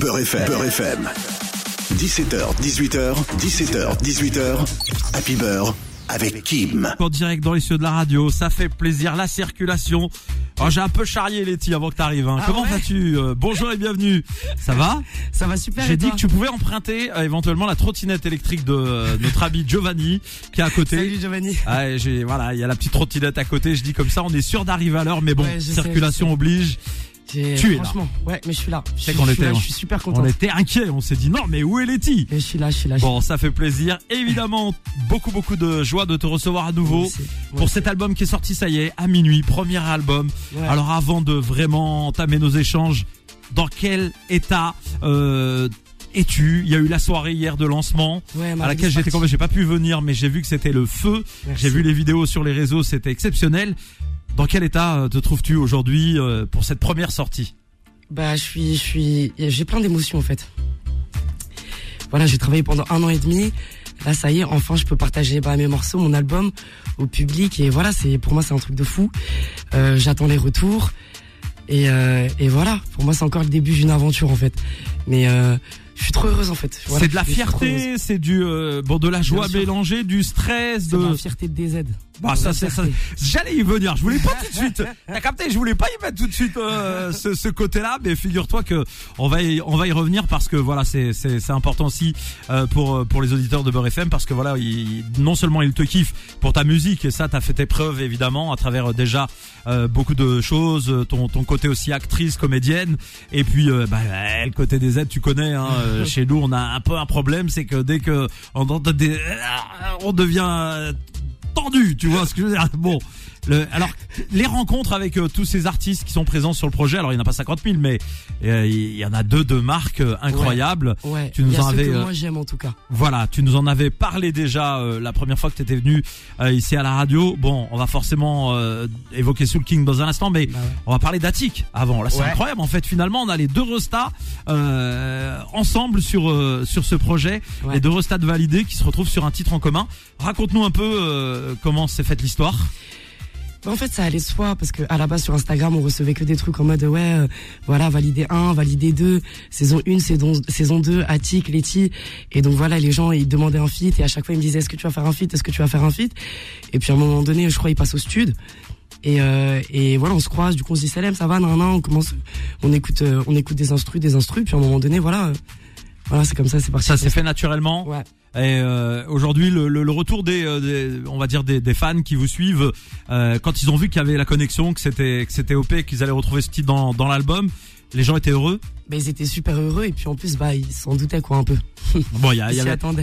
Beurre FM. Beurre FM. 17h, 18h, 17h, 18h. Happy Beurre avec Kim. En direct dans les cieux de la radio, ça fait plaisir. La circulation. Oh, j'ai un peu charrié Letty avant que t'arrives. Hein. Ah Comment ouais vas-tu Euh, Bonjour et bienvenue. Ça va Ça va super. J'ai dit que tu pouvais emprunter euh, éventuellement la trottinette électrique de euh, notre ami Giovanni qui est à côté. Salut Giovanni. Ah, j'ai voilà, il y a la petite trottinette à côté. Je dis comme ça, on est sûr d'arriver à l'heure, mais bon, Ouais, je sais, circulation sais. oblige. J'ai- Tu es là. Franchement, ouais, mais je suis là. Je qu'on était- là, Je suis super content. On était inquiets, on s'est dit non, mais où est Letty? Je suis là, je suis là. je Bon, ça fait plaisir. Évidemment, beaucoup beaucoup de joie de te recevoir à nouveau. pour cet album qui est sorti, ça y est, à minuit, premier album. Ouais. Alors avant de vraiment entamer nos échanges, dans quel état euh, es-tu? Il y a eu la soirée hier de lancement Ouais, à laquelle j'étais quand même, j'ai pas pu venir, mais j'ai vu que c'était le feu. J'ai vu les vidéos sur les réseaux, c'était exceptionnel. Dans quel état euh, te trouves-tu aujourd'hui euh, pour cette première sortie? Bah, je suis, je suis, j'ai plein d'émotions en fait. Voilà, j'ai travaillé pendant un an et demi. Là, ça y est, enfin, je peux partager bah, mes morceaux, mon album au public. Et voilà, c'est pour moi, c'est un truc de fou. Euh, J'attends les retours. Et, voilà, pour moi, c'est encore le début d'une aventure en fait. Mais je suis trop heureuse en fait. Voilà, C'est de la fierté, c'est du euh, bon de la joie mélangée, du stress, C'est de la fierté de DZ. Bah ça c'est ça. J'allais y venir. Je voulais pas tout de suite. T'as capté Je voulais pas y mettre tout de suite euh, ce, ce côté-là, mais figure-toi que on va y, on va y revenir parce que voilà c'est c'est c'est important aussi euh, pour pour les auditeurs de Beurre FM parce que voilà ils, non seulement ils te kiffent pour ta musique et ça t'as fait tes preuves évidemment à travers euh, déjà euh, beaucoup de choses, euh, ton ton côté aussi actrice, comédienne et puis euh, bah, le côté des aides tu connais. Hein, euh, chez nous on a un peu un problème, c'est que dès que on on devient tendu, tu vois ce que je veux dire. Bon, le, alors les rencontres avec euh, tous ces artistes qui sont présents sur le projet, alors il n'y en a pas 50 000, mais euh, il y en a deux de marques euh, incroyables. Ouais. Tu nous il y a en avais, que euh, moi j'aime en tout cas. Voilà, tu nous en avais parlé déjà euh, la première fois que tu étais venu euh, ici à la radio. Bon, on va forcément euh, évoquer Soul King dans un instant, mais Bah ouais. on va parler d'Attic avant. Là, c'est incroyable. En fait, finalement, on a les deux restats euh, ensemble sur euh, sur ce projet, Ouais. les deux restats validés qui se retrouvent sur un titre en commun. Raconte-nous un peu euh, comment s'est faite l'histoire. Bah, en fait, ça allait soi parce que à la base sur Instagram, on recevait que des trucs en mode ouais, euh, voilà, validé 1, validé 2, saison 1, saison saison 2, Attic, Letty et donc voilà, les gens ils demandaient un feat et à chaque fois ils me disaient est-ce que tu vas faire un feat, est-ce que tu vas faire un feat? Et puis à un moment donné, je crois ils passent au stud et euh, et voilà, on se croise, du coup on se dit Salem, ça va, nan, nan, on commence on écoute euh, on écoute des instrus, des instrus puis à un moment donné, voilà euh, voilà, c'est comme ça, c'est parti. Ça s'est fait naturellement? Ouais. Et euh, aujourd'hui, le, retour des, euh, des- on va dire des, fans qui vous suivent, euh, quand ils ont vu qu'il y avait la connexion, que c'était que c'était OP, qu'ils allaient retrouver ce titre dans l'album, les gens étaient heureux. Bah, ils étaient super heureux et puis en plus bah ils s'en doutaient quoi un peu. Bon, il y, y y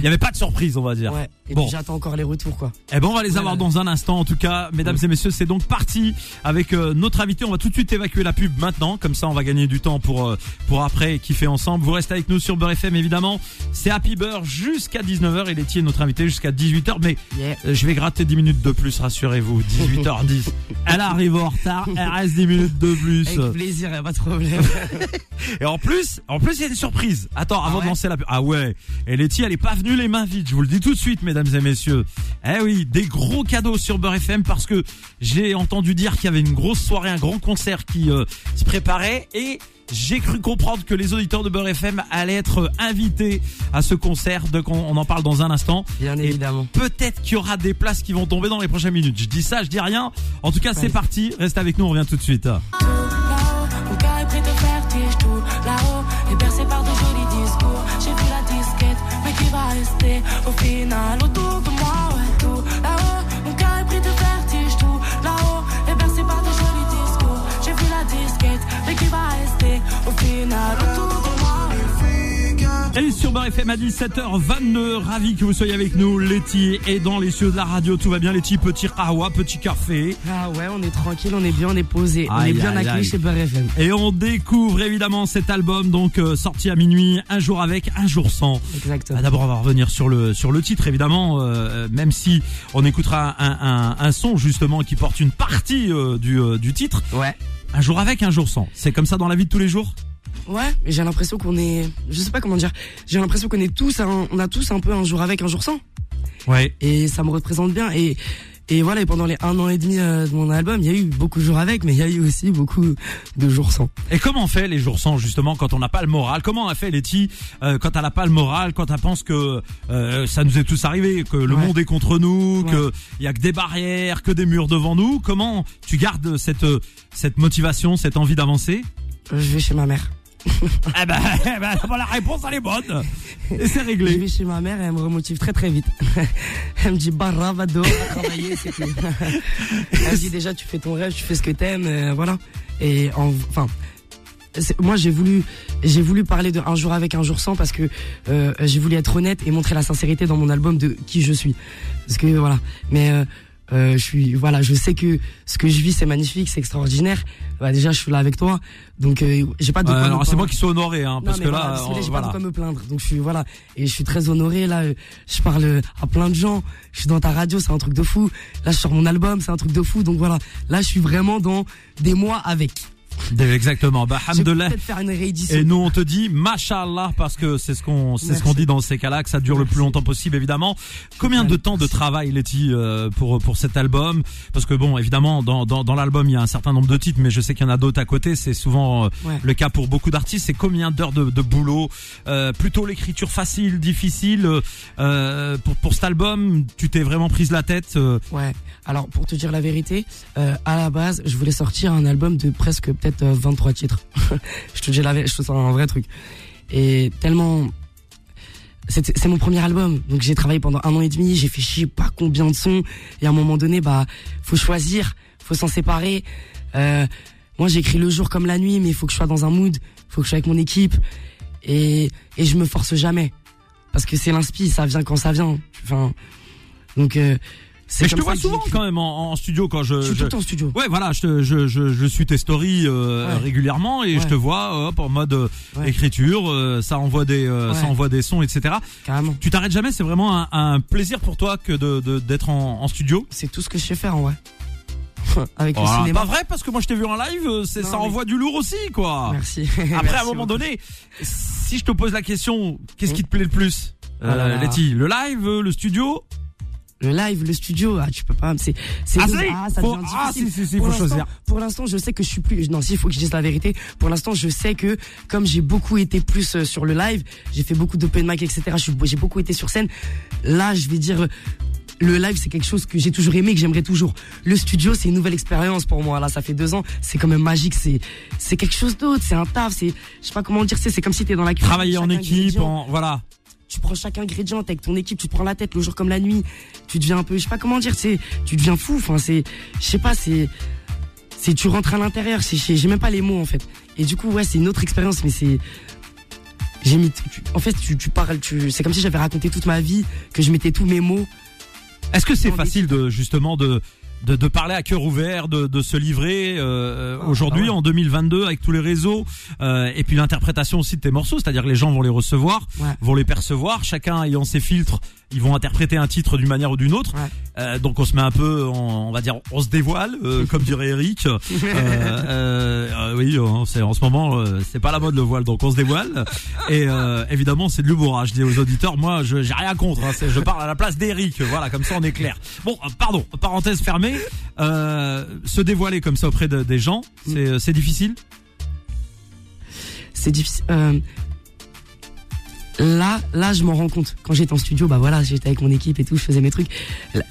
avait pas de surprise, on va dire. Ouais. Et Bon. j'attends encore les retours quoi. Eh ben, on va les Ouais, avoir ouais. dans un instant. En tout cas, mesdames et messieurs, c'est donc parti avec euh, notre invité. On va tout de suite évacuer la pub maintenant, comme ça, on va gagner du temps pour euh, pour après kiffer ensemble. Vous restez avec nous sur Beurre FM, évidemment. C'est Happy Beurre jusqu'à 19h et Letty est notre invité jusqu'à 18h. Mais Yeah. Euh, Je vais gratter 10 minutes de plus, rassurez-vous. 18h10. Elle arrive en retard, elle reste 10 minutes de plus. Avec plaisir, y a pas de problème. Et en plus, en plus, il y a des surprises. Attends, avant ouais de lancer la pub. Ah ouais. Et Letty, elle est pas venue les mains vides. Je vous le dis tout de suite, mesdames et messieurs. Eh oui, des gros cadeaux sur Beurre FM parce que j'ai entendu dire qu'il y avait une grosse soirée, un grand concert qui euh, se préparait et j'ai cru comprendre que les auditeurs de Beurre FM allaient être invités à ce concert. Donc on, on en parle dans un instant. Bien Et évidemment. Peut-être qu'il y aura des places qui vont tomber dans les prochaines minutes. Je dis ça, je dis rien. En tout cas, c'est parti. Reste avec nous, on revient tout de suite. Va rester au final autour Et sur Beurre FM à 17h22, ravi que vous soyez avec nous. Letty est dans les cieux de la radio. Tout va bien, Letty? Petit rawa, petit café. Ah ouais, on est tranquille, on est bien, on est posé, on Aïe, est bien accueilli chez Beurre FM. Et on découvre évidemment cet album, donc euh, sorti à minuit, un jour avec, un jour sans. Exactement. Ah, D'abord, on va revenir sur le sur le titre, évidemment, euh, même si on écoutera un, un, un son justement qui porte une partie euh, du, euh, du titre. Ouais. Un jour avec, un jour sans. C'est comme ça dans la vie de tous les jours? Ouais, mais j'ai l'impression qu'on est, je sais pas comment dire, j'ai l'impression qu'on est tous, un- on a tous un peu un jour avec, un jour sans. Ouais. Et ça me représente bien. Et, Et voilà, et pendant les un an et demi euh, de mon album, il y a eu beaucoup de jours avec, mais il y a eu aussi beaucoup de jours sans. Et comment on fait les jours sans justement quand on n'a pas le moral? Comment on a fait Letty euh, quand elle n'a pas le moral, quand elle pense que euh, ça nous est tous arrivé, que le Ouais. monde est contre nous, Ouais. que il y a que des barrières, que des murs devant nous? Comment tu gardes cette cette motivation, cette envie d'avancer? Je vais chez ma mère. Eh ben, eh ben, la réponse elle est bonne et c'est Je réglé. vais chez ma mère et elle me remotive très très vite. elle me dit barra, va dehors, va travailler, c'est tout. elle me dit déjà tu fais ton rêve, tu fais ce que t'aimes, euh, voilà. Et en, enfin, moi j'ai voulu, j'ai voulu parler de un jour avec, un jour sans parce que euh, j'ai voulu être honnête et montrer la sincérité dans mon album de qui je suis. Parce que voilà, mais euh, euh, je suis, voilà, je sais que ce que je vis c'est magnifique, c'est extraordinaire. Bah, déjà je suis là avec toi, donc euh, j'ai pas de. Euh, alors c'est moi qui suis honoré hein, parce que voilà, là, on- j'ai voilà. pas de quoi me plaindre. Donc je suis voilà et je suis très honoré là. euh, Je parle euh, à plein de gens. Je suis dans ta radio, c'est un truc de fou. Là, je sors mon album, c'est un truc de fou. Donc voilà, là, je suis vraiment dans des mois avec. Exactement. Bah, réédition. Et nous on te dit Mashallah parce que c'est ce qu'on c'est ce qu'on dit dans ces cas-là que ça dure le plus longtemps possible évidemment. Combien de temps de travail Letty euh, pour pour cet album? Parce que bon évidemment dans dans, dans l'album il y a un certain nombre de titres mais je sais qu'il y en a d'autres à côté c'est souvent euh, Ouais. le cas pour beaucoup d'artistes c'est combien d'heures de, de boulot? Euh, plutôt l'écriture facile difficile euh, pour pour cet album? Tu t'es vraiment prise la tête euh, Ouais. Alors pour te dire la vérité, euh, à la base, je voulais sortir un album de presque peut-être euh, 23 titres. je te dis la je te sens un vrai truc. Et tellement c'est mon premier album, donc j'ai travaillé pendant un an et demi, j'ai fait sais pas combien de sons, et à un moment donné, bah, faut choisir, faut s'en séparer. Euh, moi, j'écris le jour comme la nuit, mais il faut que je sois dans un mood, faut que je sois avec mon équipe, et et je me force jamais, parce que c'est l'inspi, ça vient quand ça vient. Enfin, donc euh, mais je te vois souvent quand même en, en studio quand je, Je suis je- tout le en studio. Ouais, voilà, je, je, je, je suis tes stories euh, Ouais. régulièrement et je te vois hop en mode euh, Ouais. écriture, euh, ça envoie des euh, ça envoie des sons, etc. Carrément. Tu t'arrêtes jamais, c'est vraiment un, un plaisir pour toi que de de- d'être en, en studio? C'est tout ce que je sais faire en vrai. Avec le Voilà. cinéma. Pas vrai parce que moi je t'ai vu en live, euh, c'est ça mais- envoie du lourd aussi quoi. Merci. Après Merci à un moment beaucoup. donné, si je te pose la question, qu'est-ce Mm. qui te plaît le plus, Ah là euh. Letty Le live, le studio Le live, le studio, ah, tu peux pas. C'est, c'est Ah, si, ça faut- ah, si, si, si, Pour faut choisir. Pour l'instant, je sais que je suis plus. Non, si, il faut que je dise la vérité. Pour l'instant, je sais que comme j'ai beaucoup été plus euh, sur le live, j'ai fait beaucoup d'open mic, etc. J'ai beaucoup été sur scène. Là, je vais dire. Le live, c'est quelque chose que j'ai toujours aimé, que j'aimerais toujours. Le studio, c'est une nouvelle expérience pour moi. Là, ça fait deux ans. C'est quand même magique. C'est, c'est quelque chose d'autre. C'est un taf. C'est, je sais pas comment dire. C'est, c'est comme si t'es dans la cuisine. Travailler en équipe, en voilà. Tu prends chaque ingrédient, avec ton équipe, tu te prends la tête le jour comme la nuit, tu deviens un peu, je sais pas comment dire, c'est, tu deviens fou, enfin c'est, je sais pas, c'est, c'est, tu rentres à l'intérieur, c'est, j'ai même pas les mots en fait. Et du coup, ouais, c'est une autre expérience, mais c'est, j'ai mis, tu- en fait, tu, tu parles, tu, c'est comme si j'avais raconté toute ma vie, que je mettais tous mes mots. Est-ce que c'est facile de justement de de, de parler à cœur ouvert, de, de se livrer euh, Ah, aujourd'hui ouais. en 2022 avec tous les réseaux euh, et puis l'interprétation aussi de tes morceaux, c'est-à-dire que les gens vont les recevoir, Ouais. vont les percevoir, chacun ayant ses filtres, ils vont interpréter un titre d'une manière ou d'une autre. Ouais. Euh, donc on se met un peu, en- on va dire, on se dévoile, euh, comme dirait Eric. Euh, euh, euh, oui, euh, c'est en ce moment, euh, c'est pas la mode le voile, donc on se dévoile. Et euh, évidemment, c'est de l'humour. hein. Je dis aux auditeurs, moi, je j'ai rien contre. Hein, c'est- je parle à la place d'Eric. Voilà, comme ça on est clair. Bon, euh, pardon, parenthèse fermée. Euh, se dévoiler comme ça auprès de- des gens, c'est difficile? c'est difficile. Euh, là, là, je m'en rends compte. Quand j'étais en studio, bah voilà, j'étais avec mon équipe et tout, je faisais mes trucs.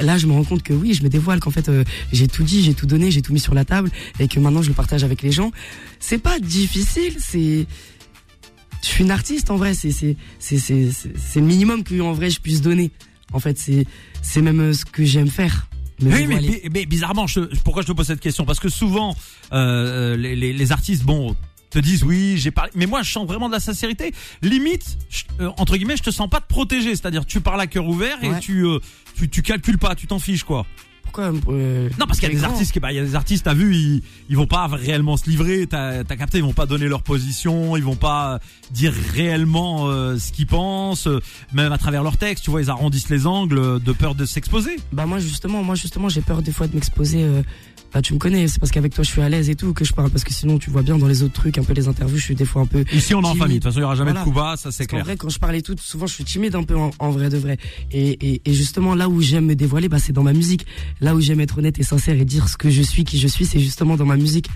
Là, je me rends compte que oui, je me dévoile, qu'en fait, euh, j'ai tout dit, j'ai tout donné, j'ai tout mis sur la table, et que maintenant, je le partage avec les gens. C'est pas difficile, c'est. Je suis une artiste en vrai, c'est c'est c'est le minimum que en vrai je puisse donner. En fait, c'est c'est même euh, ce que j'aime faire. Oui, mais, dévoiler. mais- mais bizarrement, je, pourquoi je te pose cette question? Parce que souvent, euh, les, les, les artistes, bon, te disent oui, j'ai parlé, mais moi, je sens vraiment de la sincérité. Limite, je- euh, entre guillemets, je te sens pas te protéger, c'est-à-dire, tu parles à cœur ouvert et Ouais. tu, euh, tu, tu calcules pas, tu t'en fiches quoi. Pourquoi euh, Non, parce qu'il y a des artistes, qui, bah, il y a des artistes, t'as vu, ils, ils vont pas réellement se livrer. T'as, t'as capté, ils vont pas donner leur position, ils vont pas dire réellement euh, ce qu'ils pensent, euh, même à travers leurs textes. Tu vois, ils arrondissent les angles euh, de peur de s'exposer. Bah moi justement, moi justement, j'ai peur des fois de m'exposer euh, Bah tu me connais, c'est parce qu'avec toi je suis à l'aise et tout que je parle parce que sinon tu vois bien dans les autres trucs, un peu les interviews, je suis des fois un peu. Ici, on est en famille. De toute façon, il y aura jamais Voilà. de Cuba, ça c'est clair. vrai, quand je parle et tout, souvent je suis timide un peu en, en vrai de vrai. Et, et, et justement, là où j'aime me dévoiler, bah, c'est dans ma musique. Là où j'aime être honnête et sincère et dire ce que je suis, qui je suis, c'est justement dans ma musique.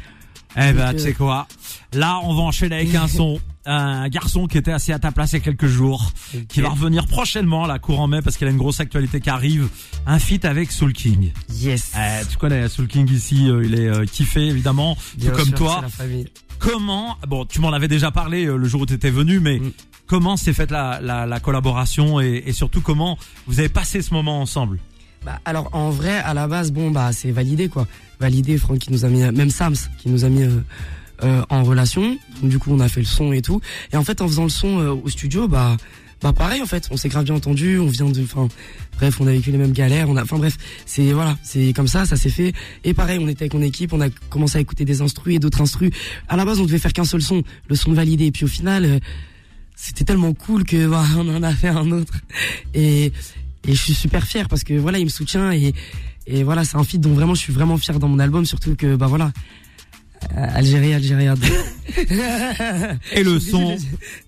Eh ben, tu euh, sais quoi? Là, on va enchaîner avec un son. Un garçon qui était assis à ta place il y a quelques jours, qui va revenir prochainement, là, courant mai, parce qu'il a une grosse actualité qui arrive. Un feat avec Soul King. Yes. Eh, tu connais Soul King ici, euh, il est euh, kiffé évidemment, Bien tout comme toi. la famille. Comment Bon, tu m'en avais déjà parlé euh, le jour où tu étais venu, mais Mm. comment s'est faite la, la, la collaboration et, et surtout comment vous avez passé ce moment ensemble? Bah, alors en vrai, à la base, bon bah c'est validé quoi. Validé, Franck qui nous a mis, même Sams qui nous a mis euh, en relation. Du coup, on a fait le son et tout. Et en fait, en faisant le son euh, au studio, bah bah pareil en fait, on s'est grave bien entendu. On vient de, enfin bref, on a vécu les mêmes galères. On a, enfin bref, c'est voilà, c'est comme ça, ça s'est fait. Et pareil, on était avec mon équipe, on a commencé à écouter des instrus et d'autres instrus. À la base, on devait faire qu'un seul son, le son validé. Et puis au final. euh, c'était tellement cool que bah, on en a fait un autre et et je suis super fier parce que voilà il me soutient et et voilà c'est un feat dont vraiment je suis vraiment fier dans mon album surtout que bah voilà Algérie Algérie Et le son euh,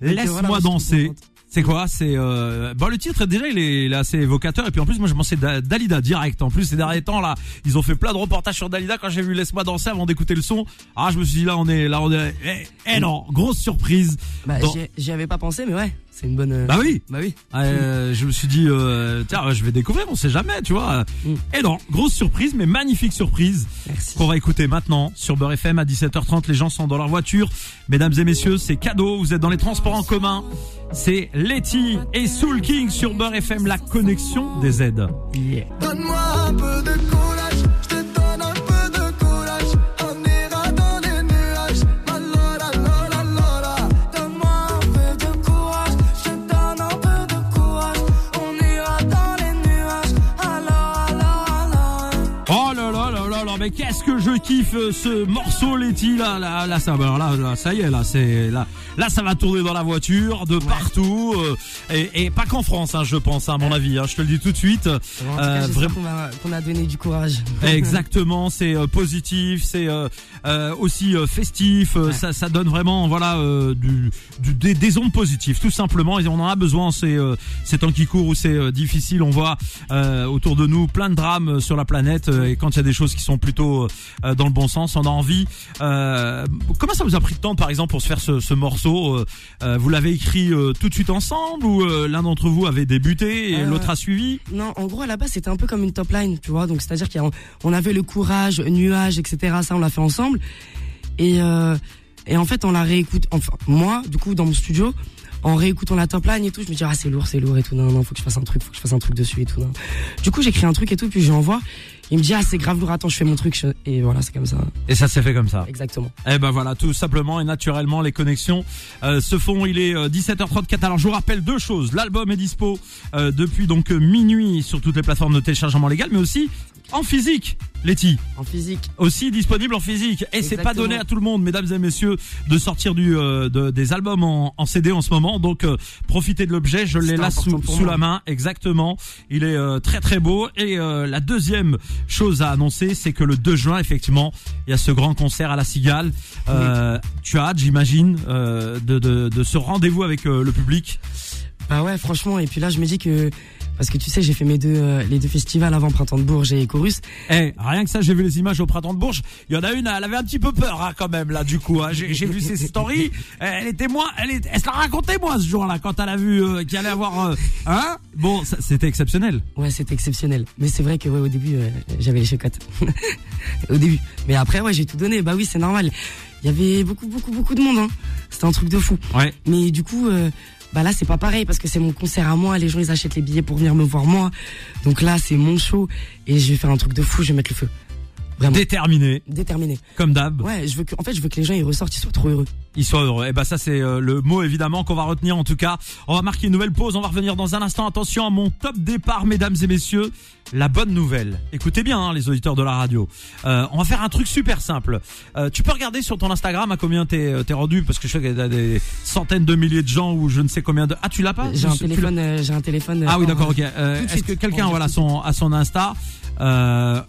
Laisse-moi danser. C'est quoi C'est euh... bon le titre déjà il est, il est assez évocateur et puis en plus moi je pensais Da- Dalida direct. En plus ces derniers temps là ils ont fait plein de reportages sur Dalida quand j'ai vu Laisse-moi danser avant d'écouter le son. Ah je me suis dit là on est là on est eh, eh non grosse surprise. bah, Dans- j'y- j'y avais pas pensé mais ouais c'est une bonne euh, Bah oui. bah oui Euh, je me suis dit euh, tiens je vais découvrir on sait jamais tu vois. Mm. Et non grosse surprise mais magnifique surprise merci qu'on va écouter maintenant sur Beurre FM à 17h30. Les gens sont dans leur voiture. Mesdames et messieurs, c'est cadeau. Vous êtes dans les transports en commun. C'est Letty et Soul King sur Beurre FM, la connexion des aides. Yeah. Donne-moi un peu de que je kiffe euh, ce morceau Letty là là là ça là, là ça y est là c'est là là ça va tourner dans la voiture de partout euh, et, et pas qu'en France hein, je pense hein, à mon avis hein, je te le dis tout de suite Euh, j'espère vraiment- qu'on a, a donné du courage Exactement, c'est euh, positif, c'est euh, euh, aussi euh, festif, euh, Ouais. ça, ça donne vraiment voilà euh, du, du- des, des ondes positives tout simplement et on en a besoin en ces, euh, temps qui courent où c'est euh, difficile, on voit euh, autour de nous plein de drames euh, sur la planète euh, et quand il y a des choses qui sont plutôt euh, dans le bon sens, on a envie. Euh, comment ça vous a pris de temps par exemple pour se faire ce, ce morceau euh, euh, Vous l'avez écrit euh, tout de suite ensemble ou l'un d'entre vous avait débuté et l'autre a suivi? Non, en gros, à la base, c'était un peu comme une top line, tu vois. Donc, c'est-à-dire qu'on avait le courage, nuage, etc. Ça, on l'a fait ensemble. Et, et en fait, on la réécoute. Enfin, moi, du coup, dans mon studio, en réécoutant la top line et tout, je me dis, ah, c'est lourd, c'est lourd et tout. Non, non, faut que je fasse un truc, faut que je fasse un truc dessus et tout. non. Du coup, j'écris un truc et tout, puis je l'envoie. Il me dit, ah, c'est grave lourd, attends, je fais mon truc. je- Et voilà, c'est comme ça. Et ça s'est fait comme ça. Exactement. Eh ben voilà, tout simplement et naturellement, les connexions euh, se font. Il est euh, 17h34. Alors je vous rappelle deux choses. L'album est dispo euh, depuis donc euh, minuit sur toutes les plateformes de téléchargement légal, mais aussi en physique. Letty, En physique. aussi disponible en physique. Et c'est pas donné à tout le monde, mesdames et messieurs, de sortir du euh, de- des albums en, en CD en ce moment. Donc euh, profitez de l'objet. Je l'ai là sous, sous la main. Exactement. Il est euh, très très beau. Et euh, la deuxième chose à annoncer, c'est que le 2 juin, effectivement, il y a ce grand concert à la Cigale. Euh, Tu as hâte, j'imagine, euh, de, de, de ce rendez-vous avec le public? Bah ouais, franchement. Et puis là, je me dis que, parce que tu sais, j'ai fait mes deux, euh, les deux festivals avant Printemps de Bourges et Chorus. Eh, rien que ça, j'ai vu les images au printemps de Bourges. Il y en a une, elle avait un petit peu peur hein, quand même là, du coup. hein. J'ai vu ses stories. Elle était moins, elle, est, elle se la racontait moi ce jour-là quand elle a vu euh, qu'il allait avoir, euh, hein Bon, c'était exceptionnel. Ouais, c'était exceptionnel. Mais c'est vrai que ouais, au début, euh, j'avais les chocottes. au début. Mais après, ouais, j'ai tout donné. Bah oui, c'est normal. Il y avait beaucoup, beaucoup, beaucoup de monde. Hein. C'était un truc de fou. Ouais. Mais du coup, euh, bah là, c'est pas pareil parce que c'est mon concert à moi. Les gens, ils achètent les billets pour venir me voir moi. Donc là, c'est mon show et je vais faire un truc de fou. Je vais mettre le feu. Vraiment. Déterminé, Déterminé. comme d'hab. Ouais, je veux que, en fait, je veux que les gens ils ressortent, ils soient trop heureux. Ils soient heureux. Et ben ça c'est euh, le mot évidemment qu'on va retenir en tout cas. On va marquer une nouvelle pause. On va revenir dans un instant. Attention à mon top départ, mesdames et messieurs. La bonne nouvelle. Écoutez bien hein, les auditeurs de la radio. Euh, on va faire un truc super simple. Euh, tu peux regarder sur ton Instagram à combien t'es euh, t'es rendu? Parce que je sais qu'il y a des centaines de milliers de gens ou je ne sais combien de. Ah tu l'as pas? J'ai un téléphone, euh, j'ai un téléphone. Ah oui d'accord ok. Euh, Est-ce que quelqu'un voilà son à son Insta? Euh,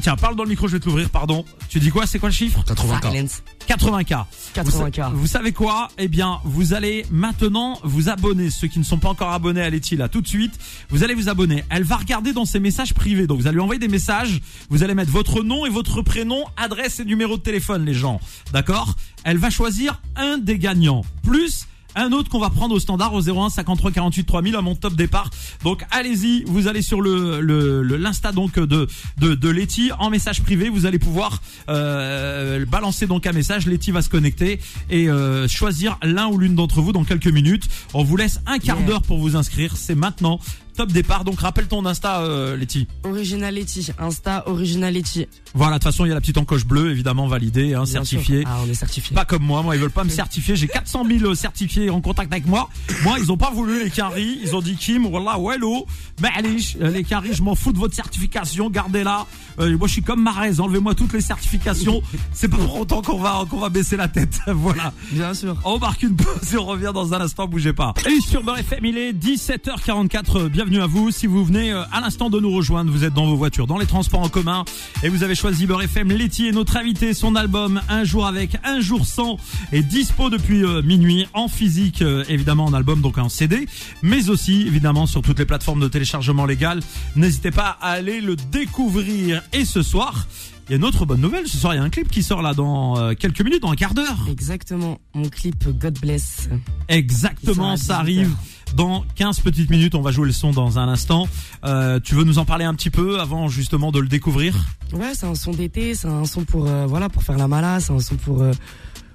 Tiens, parle dans le micro, je vais te l'ouvrir, pardon. Tu dis quoi C'est quoi le chiffre 80K. Silence. 80K. 80K. Vous, vous savez quoi? Eh bien, vous allez maintenant vous abonner. Ceux qui ne sont pas encore abonnés à Letty, là, tout de suite, vous allez vous abonner. Elle va regarder dans ses messages privés. Donc, vous allez lui envoyer des messages. Vous allez mettre votre nom et votre prénom, adresse et numéro de téléphone, les gens. D'accord? Elle va choisir un des gagnants. Plus un autre qu'on va prendre au standard au 01 53 48 3000 à mon top départ. Donc allez-y, vous allez sur le le le- l'insta donc de de de Letty en message privé, vous allez pouvoir euh, balancer donc un message. Letty va se connecter et euh, choisir l'un ou l'une d'entre vous dans quelques minutes. On vous laisse un quart Yeah. d'heure pour vous inscrire. C'est maintenant top départ. Donc rappelle ton insta euh, Letty. Originality. Insta Originality. Voilà, de toute façon il y a la petite encoche bleue évidemment validée, hein, Bien certifiée. Ah, on est certifié. Pas comme moi, moi ils veulent pas me certifier. J'ai 400 000 certifiés en contact avec moi. Moi ils ont pas voulu les Quinry. Ils ont dit Kim, voilà, wello, Malish, euh, les Quinry, je m'en fous de votre certification, gardez-la. Euh, moi je suis comme Marez, enlevez-moi toutes les certifications. C'est pas pour autant qu'on va qu'on va baisser la tête. voilà. Bien sûr. On marque une pause et on revient dans un instant, bougez pas. Et sur Beurre FM, il est 17h44, euh, bienvenue à vous. Si vous venez euh, à l'instant de nous rejoindre, vous êtes dans vos voitures, dans les transports en commun, et vous avez choisi Beurre FM, Letty est notre invité, son album Un jour avec, un jour sans, est dispo depuis euh, minuit, en physique, euh, évidemment en album, donc en CD, mais aussi, évidemment, sur toutes les plateformes de téléchargement légal. N'hésitez pas à aller le découvrir. Et ce soir, il y a une autre bonne nouvelle, ce soir il y a un clip qui sort là dans quelques minutes, dans un quart d'heure. Exactement. Mon clip God Bless. Exactement, ça 18 arrive heures. Dans 15 petites minutes. On va jouer le son dans un instant. Euh, tu veux nous en parler un petit peu avant justement de le découvrir? Ouais, c'est un son d'été, c'est un son pour euh, voilà pour faire la mala, c'est un son pour euh,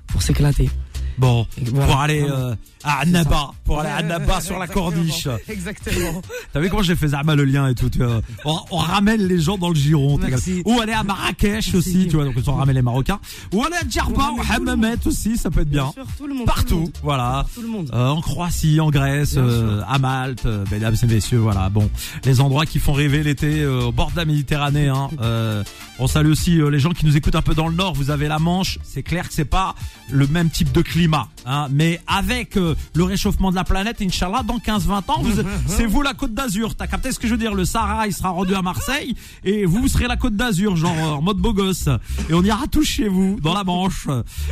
pour s'éclater. Bon, voilà, pour aller euh, à Annaba, pour aller à Annaba sur la corniche. Exactement. T'as vu comment j'ai fait Zama le lien et tout tu vois. on, on ramène les gens dans le giron. Ou aller à Marrakech aussi, tu vois, donc on ramène les Marocains. Ou aller à Djerba ou Hammamet aussi, ça peut être bien. Bien sûr, tout le monde. tout le Partout, monde. voilà. Tout le monde. Euh, en Croatie, en Grèce, euh, à Malte, euh, mesdames et messieurs, voilà. Bon, les endroits qui font rêver l'été euh, au bord de la Méditerranée. Hein. Euh, on salue aussi euh, les gens qui nous écoutent un peu dans le nord. Vous avez la Manche. C'est clair que c'est pas le même type de climat, hein. Mais avec euh, le réchauffement de la planète, Inch'Allah, dans 15-20 ans, c'est vous la Côte d'Azur. T'as capté ce que je veux dire? Le Sahara, il sera rendu à Marseille et vous, vous serez la Côte d'Azur, genre euh, en mode beau gosse. Et on ira tous chez vous, dans la Manche.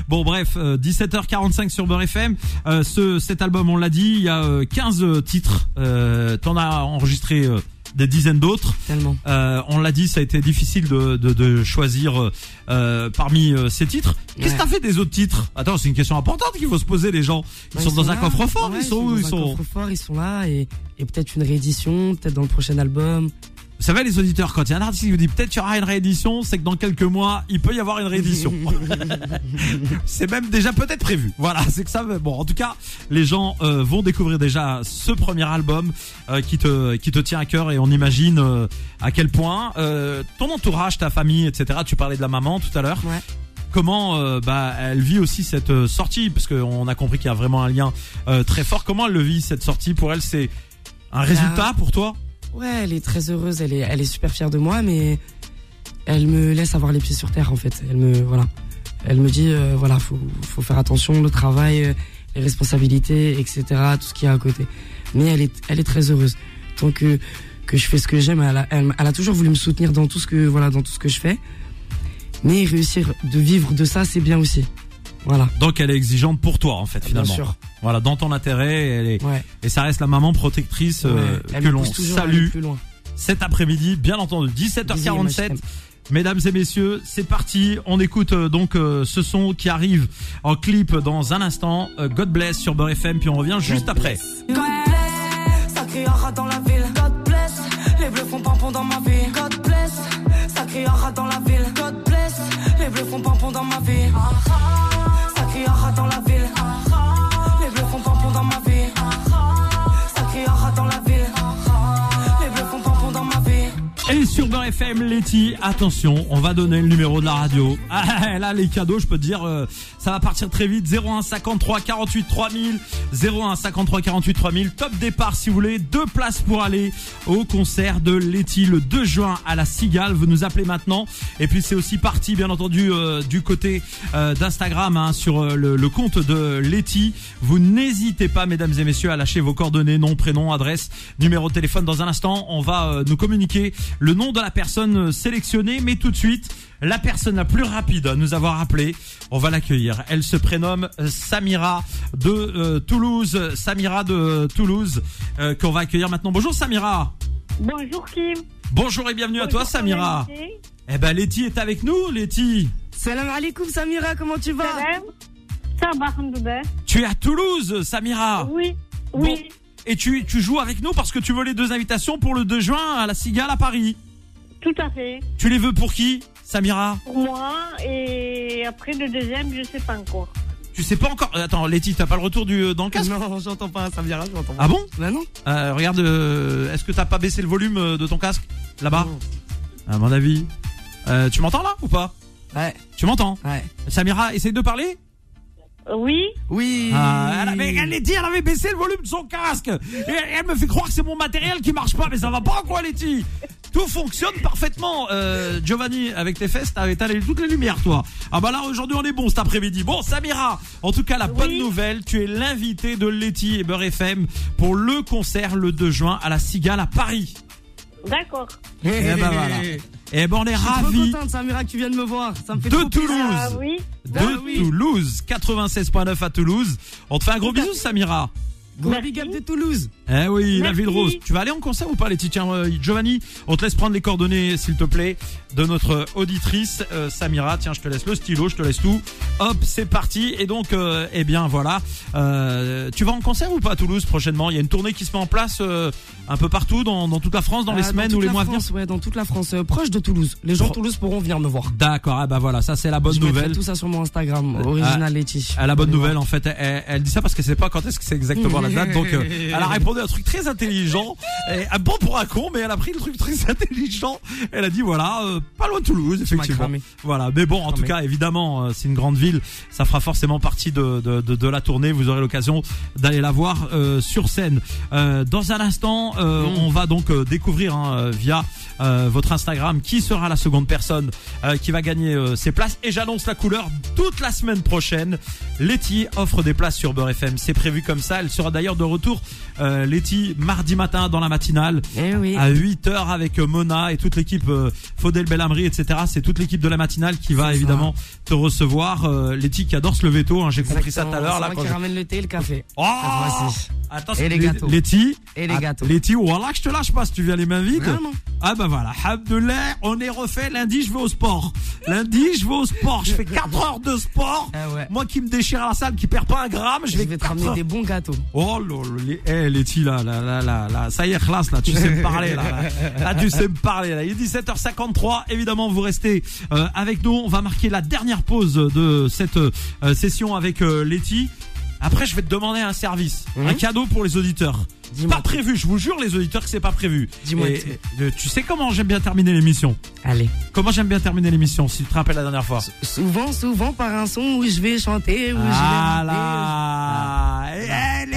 Bon, bref, euh, 17h45 sur Beurre FM. Euh, ce, cet album, on l'a dit, il y a euh, 15 titres. Euh, T'en as enregistré euh, des dizaines d'autres. Tellement. Euh, on l'a dit, ça a été difficile de, de, de choisir euh, parmi euh, ces titres. Qu'est-ce que Ouais. t'as fait des autres titres? Attends, c'est une question importante qu'il faut se poser. Les gens, ils Ouais, sont dans un coffre-fort. Ouais, ils sont où dans Ils un sont. coffre-fort, ils sont là et, et peut-être une réédition, peut-être dans le prochain album. Vous savez, les auditeurs, quand il y a un artiste qui vous dit peut-être qu'il y aura une réédition, c'est que dans quelques mois, il peut y avoir une réédition. c'est même déjà peut-être prévu. Voilà, c'est que ça. veut- Bon, en tout cas, les gens euh, vont découvrir déjà ce premier album euh, qui te qui te tient à cœur et on imagine euh, à quel point euh, ton entourage, ta famille, etc. Tu parlais de la maman tout à l'heure. Ouais. Comment euh, bah elle vit aussi cette euh, sortie parce qu'on a compris qu'il y a vraiment un lien euh, très fort. Comment elle le vit cette sortie? Pour elle C'est un résultat pour toi? Ouais, elle est très heureuse, elle est, elle est super fière de moi, mais elle me laisse avoir les pieds sur terre en fait. Elle me, voilà, elle me dit, euh, voilà, faut, faut faire attention, le travail, euh, les responsabilités, etc., tout ce qu'il y a à côté. Mais elle est, elle est très heureuse. Tant que que je fais ce que j'aime, elle a, elle, elle a toujours voulu me soutenir dans tout ce que, voilà, dans tout ce que je fais. Mais réussir de vivre de ça, c'est bien aussi. Voilà. Donc elle est exigeante pour toi en fait finalement. Bien sûr. Voilà, dans ton intérêt, elle est, Ouais. et ça reste la maman protectrice euh, que l'on salue plus loin. cet après-midi, bien entendu, Bisous, moi, je 17h47. t'aime. Mesdames et messieurs, c'est parti. On écoute euh, donc euh, ce son qui arrive en clip dans un instant. Euh, God bless sur Beurre FM, puis on revient juste après. God bless, ça criera dans la ville. FM, Letty, attention, on va donner le numéro de la radio. Ah, là, les cadeaux, je peux te dire, euh, ça va partir très vite. 01 53 48 3000, 01 53 48 3000. Top départ, si vous voulez. Deux places pour aller au concert de Letty le 2 juin à la Cigale. Vous nous appelez maintenant. Et puis c'est aussi parti, bien entendu, euh, du côté euh, d'Instagram, hein, sur euh, le, le compte de Letty. Vous n'hésitez pas, mesdames et messieurs, à lâcher vos coordonnées, nom, prénom, adresse, numéro de téléphone. Dans un instant, on va euh, nous communiquer le nom de la personne sélectionnée, mais tout de suite, la personne la plus rapide à nous avoir appelé, on va l'accueillir. Elle se prénomme Samira de euh, Toulouse. Samira de Toulouse, euh, qu'on va accueillir maintenant. Bonjour Samira. Bonjour Kim. Bonjour et bienvenue à toi Samira. Eh ben Letty est avec nous, Letty. Salam alaikum Samira, comment tu vas? Ça va? Tu es à Toulouse, Samira. Oui, Bon. oui. Et tu, tu joues avec nous parce que tu veux les deux invitations pour le 2 juin à la Cigale à Paris. Tout à fait. Tu les veux pour qui, Samira Pour moi, et après le deuxième, je sais pas encore. Tu sais pas encore. Attends, Letty, t'as pas le retour du euh, dans le casque Non, j'entends pas Samira, j'entends pas. Ah bon? Bah non. Euh, Regarde, euh, est-ce que t'as pas baissé le volume euh, de ton casque là-bas? Non. À mon avis. Euh, tu m'entends là ou pas? Ouais, Tu m'entends? Ouais. Samira, essaye de parler? Oui, Oui. Ah, elle avait, elle, Letty, elle avait baissé le volume de son casque. Et elle, elle me fait croire que c'est mon matériel qui marche pas, mais ça va pas quoi, Letty? Tout fonctionne parfaitement. Euh, Giovanni, avec tes fesses, t'as étalé toutes les lumières, toi. Ah bah là, aujourd'hui, on est bon cet après-midi. Bon, Samira, en tout cas, la bonne Oui. nouvelle, tu es l'invité de Letty et Beurre FM pour le concert le 2 juin à la Cigale à Paris. d'accord. Eh ben voilà. Et ben on est Je suis trop ravis contente Samira que tu viennes me voir. Ça me fait de trop. Toulouse. Ah oui. De Ah oui. Toulouse, 96.9 à Toulouse. On te fait un gros bisou, Samira. Gros big up de Toulouse. Eh oui, la ville rose. Tu vas aller en concert ou pas, les Tiens, euh, Giovanni, on te laisse prendre les coordonnées, s'il te plaît, de notre auditrice euh, Samira. Tiens, je te laisse le stylo, je te laisse tout. Hop, c'est parti. Et donc, euh, eh bien, voilà. Euh, tu vas en concert ou pas à Toulouse prochainement? Il y a une tournée qui se met en place euh, un peu partout dans, dans toute la France, dans les Ah, semaines toute ou les mois à venir? France, Ouais, dans toute la France, euh, proche de Toulouse. Les gens de Toulouse pourront venir me voir. D'accord. Ah bah voilà, ça c'est la bonne je mettrai nouvelle. tout ça sur mon Instagram, original Letty. Ah, la bonne nouvelle, en fait, elle, elle dit ça parce qu'elle sait pas quand est-ce que c'est exactement la date. Donc, euh, elle a répondu à un truc très intelligent. Et, un bon pour un con, mais elle a pris le truc très intelligent. Elle a dit voilà, euh, pas loin de Toulouse, effectivement. Voilà. Mais bon, en tout cas, évidemment, euh, c'est une grande ville. Ça fera forcément partie de, de, de, de la tournée. Vous aurez l'occasion d'aller la voir euh, sur scène. Euh, dans un instant, euh, Mm. on va donc euh, découvrir hein, via euh, votre Instagram qui sera la seconde personne euh, qui va gagner euh, ces places. Et j'annonce la couleur toute la semaine prochaine. Letty offre des places sur Beurre FM. C'est prévu comme ça. Elle sera d'ailleurs de retour, euh, Letty, mardi matin dans la matinale Eh oui. à 8h avec euh, Mona et toute l'équipe euh, Faudel Bellamri, etc. C'est toute l'équipe de la matinale qui va ça. évidemment te recevoir. Euh, Letty qui adore se lever tôt, hein, j'ai compris ça tout à l'heure. là. quand qui je- ramène le thé et le café. Oh. Attends, Et les gâteaux. Letty Et les ah, gâteaux. Letty, voilà que je te lâche pas si tu viens les mains vides. Ah non. Ah bah voilà, Abdellah, on est refait. Lundi, je vais au sport. Lundi, je vais au sport. Je fais 4 heures de sport. Ah ouais. Moi qui me déchire à la salle, qui perd pas un gramme, je Je vais, vais te ramener heures. des bons gâteaux. Oh là, les- eh, Letty là, là, là, là, là, ça y est, classe là, tu sais me parler là, là, Là, tu sais me parler là. Il est 17h53, évidemment vous restez euh, avec nous, on va marquer la dernière pause de cette euh, session avec euh, Letty. Après, je vais te demander un service, Mhm. un cadeau pour les auditeurs. Pas prévu, je vous jure les auditeurs que c'est pas prévu. Dis-moi euh, tu sais comment j'aime bien terminer l'émission? Allez. Comment j'aime bien terminer l'émission, si tu te rappelles la dernière fois? Souvent, souvent par un son où je vais chanter, où Ah je vais là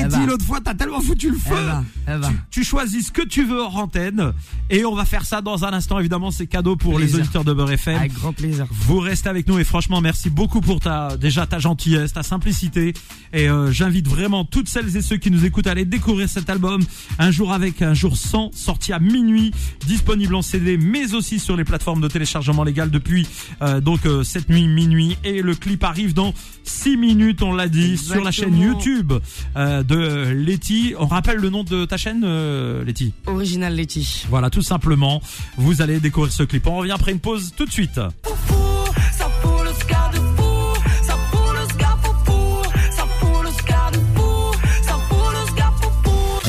Eh, eh, Eh ben. l'autre fois, t'as tellement foutu le feu Eh ben, eh ben. tu, tu choisis ce que tu veux hors antenne et on va faire ça dans un instant évidemment c'est chanter pour les auditeurs de Beurre FM Avec grand plaisir. vous restez avec nous et franchement merci beaucoup pour ta déjà ta gentillesse ta simplicité et euh, j'invite vraiment toutes celles et ceux qui nous écoutent à aller découvrir cet album un jour avec un jour sans sorti à minuit disponible en CD mais aussi sur les plateformes de téléchargement légal depuis euh, donc euh, cette nuit minuit et le clip arrive dans 6 minutes on l'a dit sur la chaîne. YouTube euh, de Letty on rappelle le nom de ta chaîne euh, Letty Original Letty. voilà, tout simplement, vous allez découvrir ce clip. On revient après une pause tout de suite.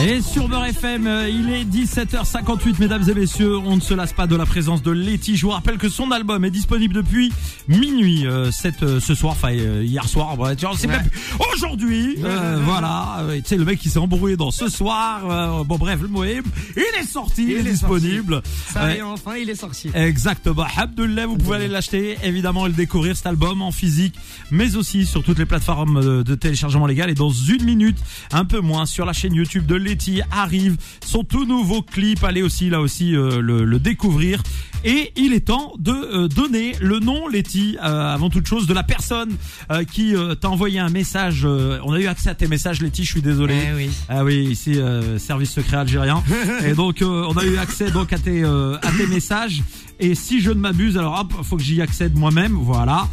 Et sur Beurre FM, euh, il est 17h58, mesdames et messieurs. On ne se lasse pas de la présence de Letty. Je vous rappelle que son album est disponible depuis minuit euh, cette, euh, ce soir, enfin euh, hier soir. Bon, tu vois, c'est Ouais. même plus- aujourd'hui. euh, voilà, tu sais le mec qui s'est embrouillé dans ce soir. bon bref, le Moïb, il est sorti, il, est, est disponible. Ça Ouais. y est, enfin, il est sorti. Exactement. Abdullah, vous pouvez aller l'acheter, évidemment, et le découvrir cet album en physique, mais aussi sur toutes les plateformes de téléchargement légal et dans une minute, un peu moins, sur la chaîne YouTube de Letty. Arrive, son tout nouveau clip, allez aussi là aussi euh, le, le découvrir. Et il est temps de euh, donner le nom Letty, euh, avant toute chose, de la personne euh, qui euh, t'a envoyé un message. euh, on a eu accès à tes messages Letty, je suis désolé. Eh oui. Ah oui, ici euh, service secret algérien. et donc euh, on a eu accès donc à tes euh, à tes messages. Et si je ne m'abuse, alors hop, faut que j'y accède moi-même. Voilà.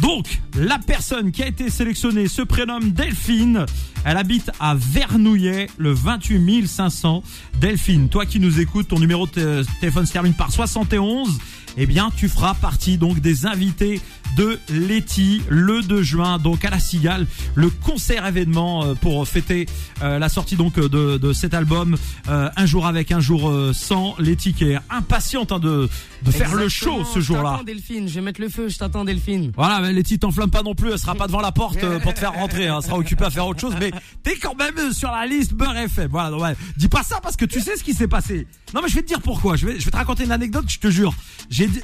Donc, la personne qui a été sélectionnée se prénomme Delphine. Elle habite à Vernouillet, le 28 500. Delphine, toi qui nous écoutes, ton numéro de té- téléphone se termine par 71. Eh bien, tu feras partie donc des invités de Letty le 2 juin, donc à la Cigale, le concert événement euh, pour fêter euh, la sortie donc euh, de, de cet album un jour avec un jour sans. Letty qui est impatiente hein, de, de faire le show ce Je jour-là. t'attends, Delphine, je vais mettre le feu, je t'attends Delphine. Voilà, mais Letty, t'enflamme pas non plus, elle sera pas devant la porte pour te faire rentrer, hein, elle sera occupée à faire autre chose, mais t'es quand même sur la liste Beurre FM. Voilà, donc, ouais. dis pas ça parce que tu sais ce qui s'est passé. Non, mais je vais te dire pourquoi. Je vais, je vais te raconter une anecdote, je te jure.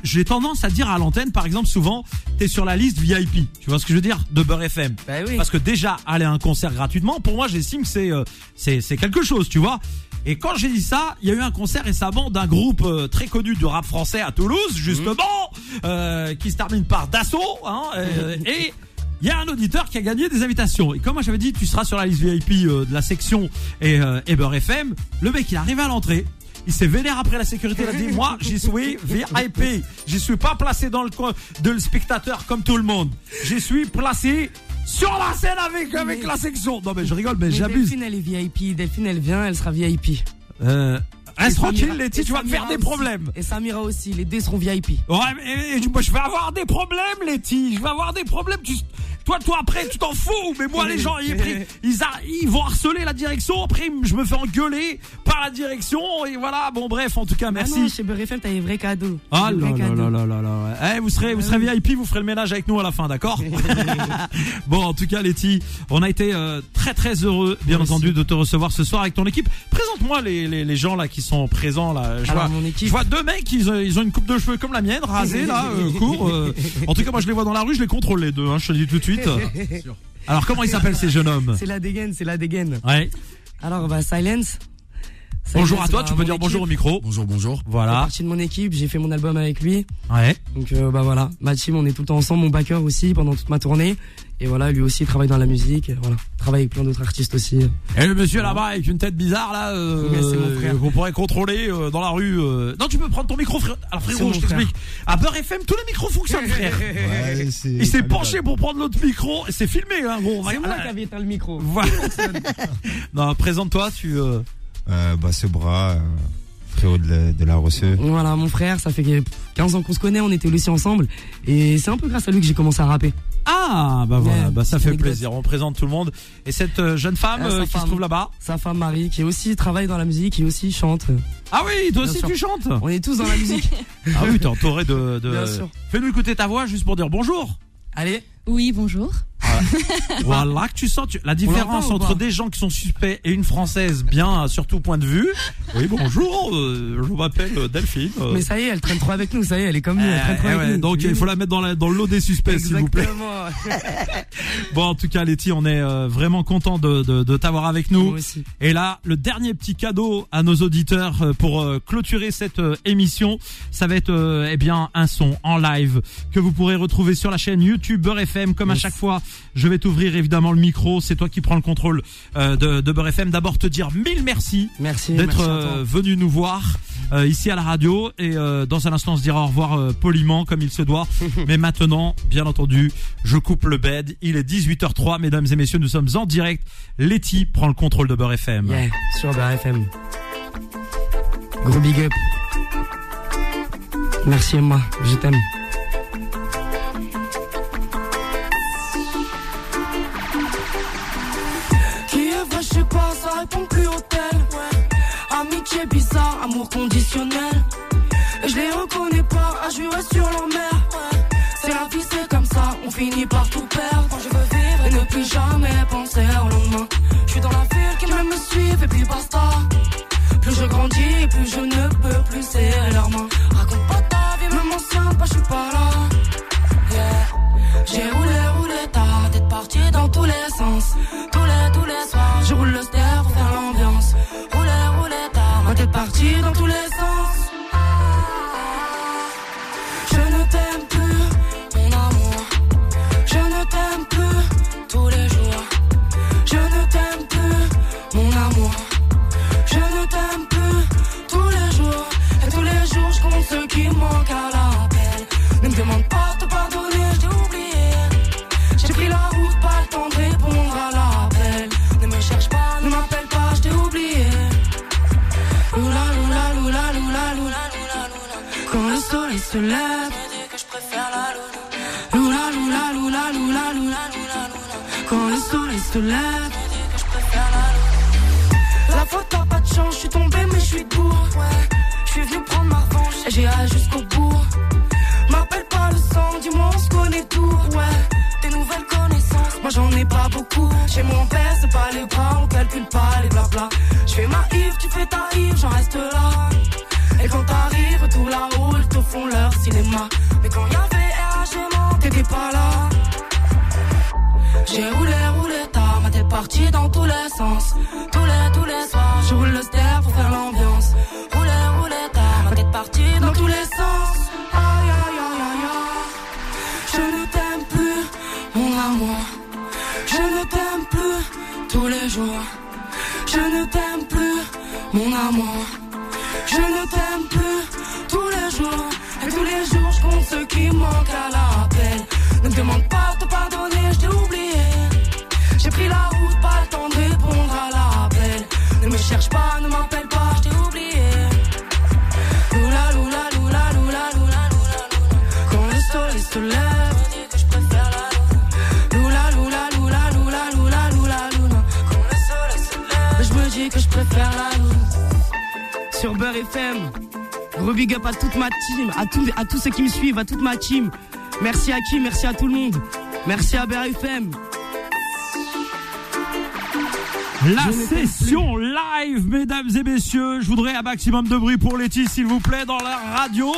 J'ai, tendance à dire à l'antenne, par exemple, souvent, t'es sur la liste VIP. Tu vois ce que je veux dire? De Beurre FM. Bah oui. Parce que déjà, aller à un concert gratuitement, pour moi, j'estime que c'est, euh, c'est, c'est quelque chose, tu vois. Et quand j'ai dit ça, il y a eu un concert récemment d'un groupe euh, très connu du rap français à Toulouse, justement, euh, qui se termine par Dassault, hein, et il y a un auditeur qui a gagné des invitations. Et comme moi j'avais dit, tu seras sur la liste VIP de la section et, et Beurre FM, le mec il est arrivé à l'entrée. Il s'est vénère après la sécurité. Il a dit Moi, j'y suis VIP. J'y suis pas placé dans le coin de le spectateur comme tout le monde. J'y suis placé sur la scène avec, avec la section. Non, mais je rigole, mais Mais j'abuse. Delphine, elle est VIP. Delphine, elle vient, elle sera VIP. Euh, reste tranquille, Letty, et tu vas me faire des aussi. problèmes. Et Samira aussi, les deux seront VIP. Ouais, mais, moi, je vais avoir des problèmes, Letty. Je vais avoir des problèmes. Tu, toi, toi, après, tu t'en fous. Mais moi, les gens, ils, ils, a- ils vont harceler la direction. Après, je me fais engueuler par la direction. Et voilà. Bon, bref, en tout cas, Ah non, merci. chez Beurre FM, t'as des vrais cadeaux. Ah là là là là là là. Eh, vous serez, vous serez VIP, vous ferez le ménage avec nous à la fin, d'accord Bon, en tout cas, Letty, on a été euh, très très heureux, bien entendu, de te recevoir ce soir avec ton équipe. Présente-moi les, les, les gens là qui sont présents là. Je Alors, vois, mon équipe. je vois deux mecs, ils, ont- ils ont une coupe de cheveux comme la mienne, rasée là, euh, court. euh. En tout cas, moi je les vois dans la rue, je les contrôle les deux. Hein, je te dis tout de suite. Alors, comment ils s'appellent ces jeunes hommes? C'est la dégaine, c'est la dégaine. Ouais. Alors, bah, Silence. Bonjour à toi, tu peux dire bonjour au micro. Bonjour, bonjour. Voilà. partie de mon équipe, j'ai fait mon album avec lui. Ouais. Donc euh, bah voilà, ma team, on est tout le temps ensemble, mon backer aussi pendant toute ma tournée. Et voilà, lui aussi il travaille dans la musique, et voilà, travaille avec plein d'autres artistes aussi. Et le monsieur là-bas avec une tête bizarre là, euh, c'est mon frère. qu'on pourrait contrôler euh, dans la rue. euh. Non, tu peux prendre ton micro, frère. Alors frérot, je t'explique. À Beurre FM, tous les micros fonctionnent, frère. Ouais, c'est- Il s'est penché pour prendre l'autre micro. C'est filmé, hein, gros. C'est moi qui avais éteint le micro. Voilà. non, présente-toi, tu. Euh, bah, ce bras, euh, frérot de la, de la Rosseux. Voilà, mon frère, ça fait 15 ans qu'on se connaît, on était aussi ensemble. Et c'est un peu grâce à lui que j'ai commencé à rapper. Ah, bah voilà, Ouais, bah ça fait anecdote. plaisir. On présente tout le monde. Et cette euh, jeune femme Ah, euh, sa qui se femme. trouve là-bas. Sa femme Marie, qui aussi travaille dans la musique, qui aussi chante. Ah oui, toi Bien aussi sûr. tu chantes. On est tous dans la musique. Ah oui, t'es entouré de. de... Bien sûr. Fais-nous écouter ta voix juste pour dire bonjour. Allez, Oui, bonjour. Voilà que tu sens tu- la différence entre des gens qui sont suspects et une française bien sur tout point de vue. Oui, bonjour, euh, je m'appelle euh, Delphine. euh. mais ça y est, elle traîne trop avec nous, ça y est, elle est comme nous, elle traîne trop Eh, eh avec ouais, nous. donc il faut la mettre dans, la, dans le lot des suspects, s'il vous plaît. Bon, en tout cas, Letty, on est euh, vraiment content de, de, de t'avoir avec nous. Moi aussi. Et là, le dernier petit cadeau à nos auditeurs euh, pour euh, clôturer cette euh, émission, ça va être euh, eh bien un son en live que vous pourrez retrouver sur la chaîne YouTube Beurre FM. Comme à chaque fois, je vais t'ouvrir évidemment le micro. C'est toi qui prends le contrôle euh, de, de Beurre FM. D'abord, te dire mille merci Merci. d'être à euh, venu nous voir euh, ici à la radio et euh, dans un instant on se dira au revoir euh, poliment comme il se doit mais maintenant bien entendu je coupe le bed il est 18h03 mesdames et messieurs nous sommes en direct Letty prend le contrôle de Beurre FM Yeah, sur BRFM. Gros big up. Merci Emma, je t'aime. Ça répond plus au. Amitié bizarre, amour conditionnel. Je les reconnais pas à jurer sur leur mère. C'est la vie, c'est comme ça, on finit par tout perdre. Quand je veux vivre et ne plus jamais penser au lendemain. Je suis dans la ville qui me suivent et puis basta. Plus je grandis, plus je ne peux plus serrer leurs mains. La faute t'as pas de chance, je suis tombé mais je suis debout. Ouais, je suis venu prendre ma revanche et j'ai hâte jusqu'au bout. M'appelle pas le sang, dis-moi on se connaît tout. Ouais, des nouvelles connaissances, moi j'en ai pas beaucoup. Chez mon père, c'est pas les bras, on calcule pas les blabla. Je fais ma Yves, tu fais ta Yves, j'en reste là. Et quand t'arrives tout là-haut, ils te font leur cinéma. Mais quand y avait RH, t'étais pas là. J'ai roulé, roulé tard, ma tête partie dans tous les sens. Tous les, tous les soirs, je roule le ster pour faire l'ambiance. Roulé, roulé tard, ma tête partie dans tous les sens. Aïe, aïe, aïe, aïe, aïe. Je ne t'aime plus, mon amour. Je ne t'aime plus tous les jours. Je ne t'aime plus, mon amour. Je ne t'aime plus tous les jours. Et tous les jours, je compte ceux qui manquent à l'appel. Ne me demande pas de te cherche pas, ne m'appelle pas, je t'ai oublié. Loula, loula, loula, loula, loula, loula. Quand le soleil se lève, dis que je préfère la je me dis que je préfère la. Sur Beurre FM, gros up à toute ma team, à tous ceux qui me suivent, à toute ma team. Merci à qui, merci à tout le monde. Merci à Beurre FM. La session live, mesdames et messieurs. Je voudrais un maximum de bruit pour Letty, s'il vous plaît, dans la radio.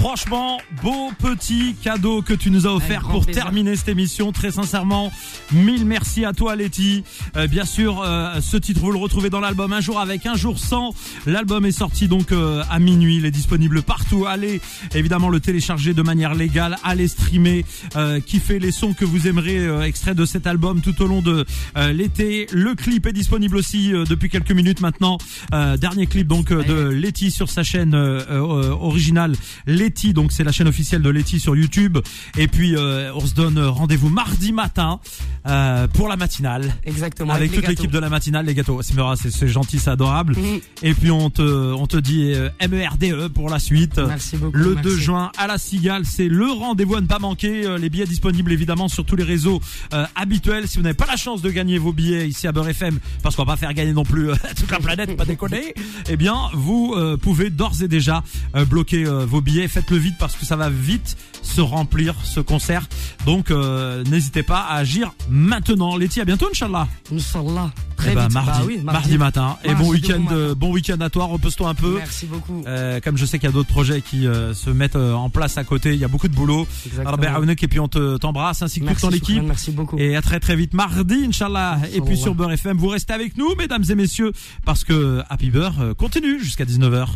Franchement, beau petit cadeau que tu nous as offert pour plaisir. terminer cette émission. Très sincèrement, mille merci à toi, Letty. Euh, bien sûr, euh, ce titre vous le retrouvez dans l'album Un jour avec, un jour sans. L'album est sorti donc euh, à minuit. Il est disponible partout. Allez, évidemment, le télécharger de manière légale. Allez streamer, euh, kiffer les sons que vous aimerez euh, extraits de cet album tout au long de euh, l'été. Le clip est disponible aussi euh, depuis quelques minutes maintenant. Euh, dernier clip donc euh, de Letty sur sa chaîne euh, euh, originale Letty, donc c'est la chaîne officielle de Letty sur YouTube. Et puis euh, on se donne rendez-vous mardi matin euh, pour la matinale. Exactement. Avec toute l'équipe de la matinale, les gâteaux. C'est gentil, c'est adorable. Mhm. Et puis on te, on te dit euh, MERDE E pour la suite. Merci beaucoup, Le merci. 2 juin à la Cigale, c'est le rendez-vous à ne pas manquer. Les billets disponibles évidemment sur tous les réseaux euh, habituels. Si vous n'avez pas la chance de gagner vos billets ici à Beurre FM, parce qu'on va pas faire gagner non plus toute la planète, pas déconner, eh bien vous pouvez d'ores et déjà bloquer vos billets. Faites-le vite parce que ça va vite se remplir ce concert. Donc euh, n'hésitez pas à agir maintenant. Letty, à bientôt, Inch'Allah. Inch'Allah. Très Eh ben, vite. mardi, Bah oui, mardi, matin. Et Mardi bon de week-end, bon matin. euh, bon week-end à toi. Repose-toi un peu. Merci beaucoup. Euh, comme je sais qu'il y a d'autres projets qui euh, se mettent euh, en place à côté, il y a beaucoup de boulot. Exactement. Et puis on te t'embrasse ainsi que toute ton équipe. Merci beaucoup. Et à très très vite mardi, Inch'Allah. Et puis sur Beurre FM, vous restez avec nous, mesdames et messieurs, parce que Happy Beurre continue jusqu'à 19h.